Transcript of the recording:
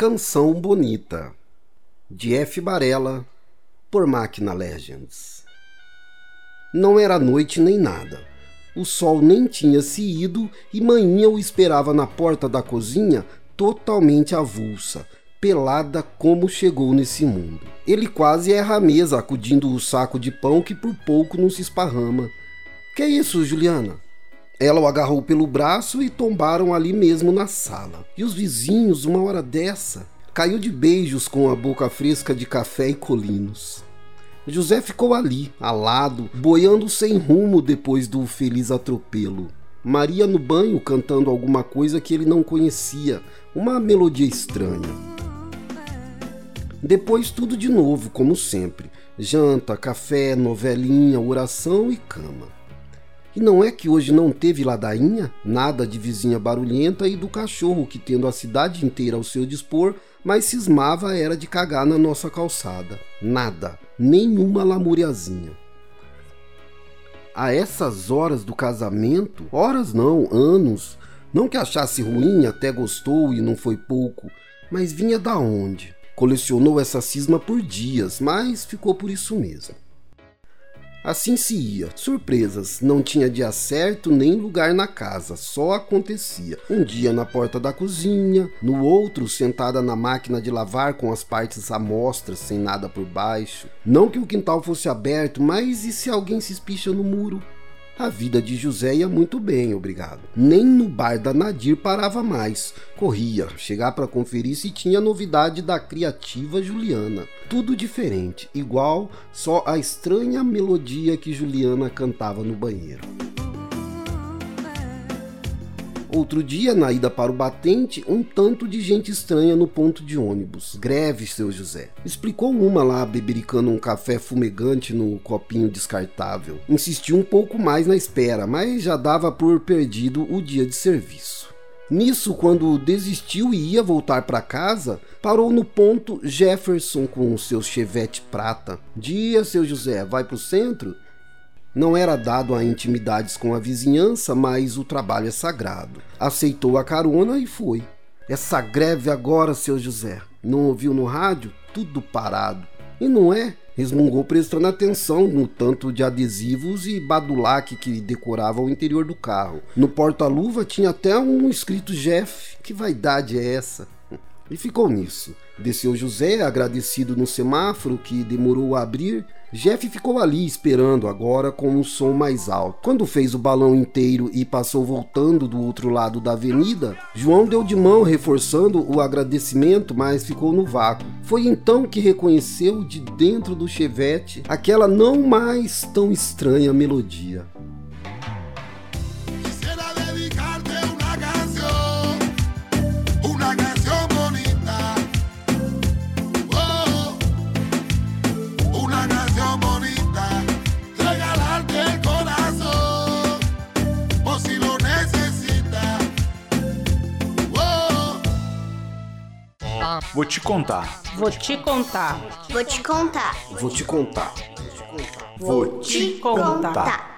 Canção Bonita, de F. Barella, por Máquina Legends. Não era noite nem nada. O sol nem tinha se ido e manhã o esperava na porta da cozinha, totalmente avulsa, pelada como chegou nesse mundo. Ele quase erra a mesa, acudindo o saco de pão que por pouco não se esparrama. Que é isso, Juliana? Ela o agarrou pelo braço e tombaram ali mesmo na sala. E os vizinhos, uma hora dessa, caiu de beijos com a boca fresca de café e colinos. José ficou ali, alado, boiando sem rumo depois do feliz atropelo. Maria no banho cantando alguma coisa que ele não conhecia, uma melodia estranha. Depois tudo de novo, como sempre: janta, café, novelinha, oração e cama. E não é que hoje não teve ladainha, nada de vizinha barulhenta e do cachorro que, tendo a cidade inteira ao seu dispor, mas cismava era de cagar na nossa calçada. Nada, nenhuma lamuriazinha. A essas horas do casamento, horas não, anos, não que achasse ruim, até gostou e não foi pouco, mas vinha da onde? Colecionou essa cisma por dias, mas ficou por isso mesmo. Assim se ia. Surpresas. Não tinha dia certo nem lugar na casa, só acontecia. Um dia na porta da cozinha, no outro sentada na máquina de lavar com as partes amostras, sem nada por baixo. Não que o quintal fosse aberto, mas e se alguém se espicha no muro? A vida de José ia muito bem, obrigado. Nem no bar da Nadir parava mais. Corria, chegar para conferir se tinha novidade da criativa Juliana. Tudo diferente, igual, só a estranha melodia que Juliana cantava no banheiro. Outro dia, na ida para o batente, um tanto de gente estranha no ponto de ônibus. Greve, seu José. Explicou uma lá, bebericando um café fumegante no copinho descartável. Insistiu um pouco mais na espera, mas já dava por perdido o dia de serviço. Nisso, quando desistiu e ia voltar para casa, parou no ponto Jefferson com seu chevette prata. Dia, seu José, vai pro centro? Não era dado a intimidades com a vizinhança, mas o trabalho é sagrado. Aceitou a carona e foi. Essa greve agora, seu José, não ouviu no rádio? Tudo parado. E não é? Resmungou prestando atenção no tanto de adesivos e badulaque que decorava o interior do carro. No porta-luva tinha até um escrito Jeff. Que vaidade é essa? E ficou nisso. Desceu José, agradecido no semáforo que demorou a abrir. Jeff ficou ali esperando agora com um som mais alto. Quando fez o balão inteiro e passou voltando do outro lado da avenida, João deu de mão reforçando o agradecimento, mas ficou no vácuo. Foi então que reconheceu de dentro do chevette aquela não mais tão estranha melodia. Vou te contar. Vou te contar. Vou te contar. Vou te contar. Vou te contar.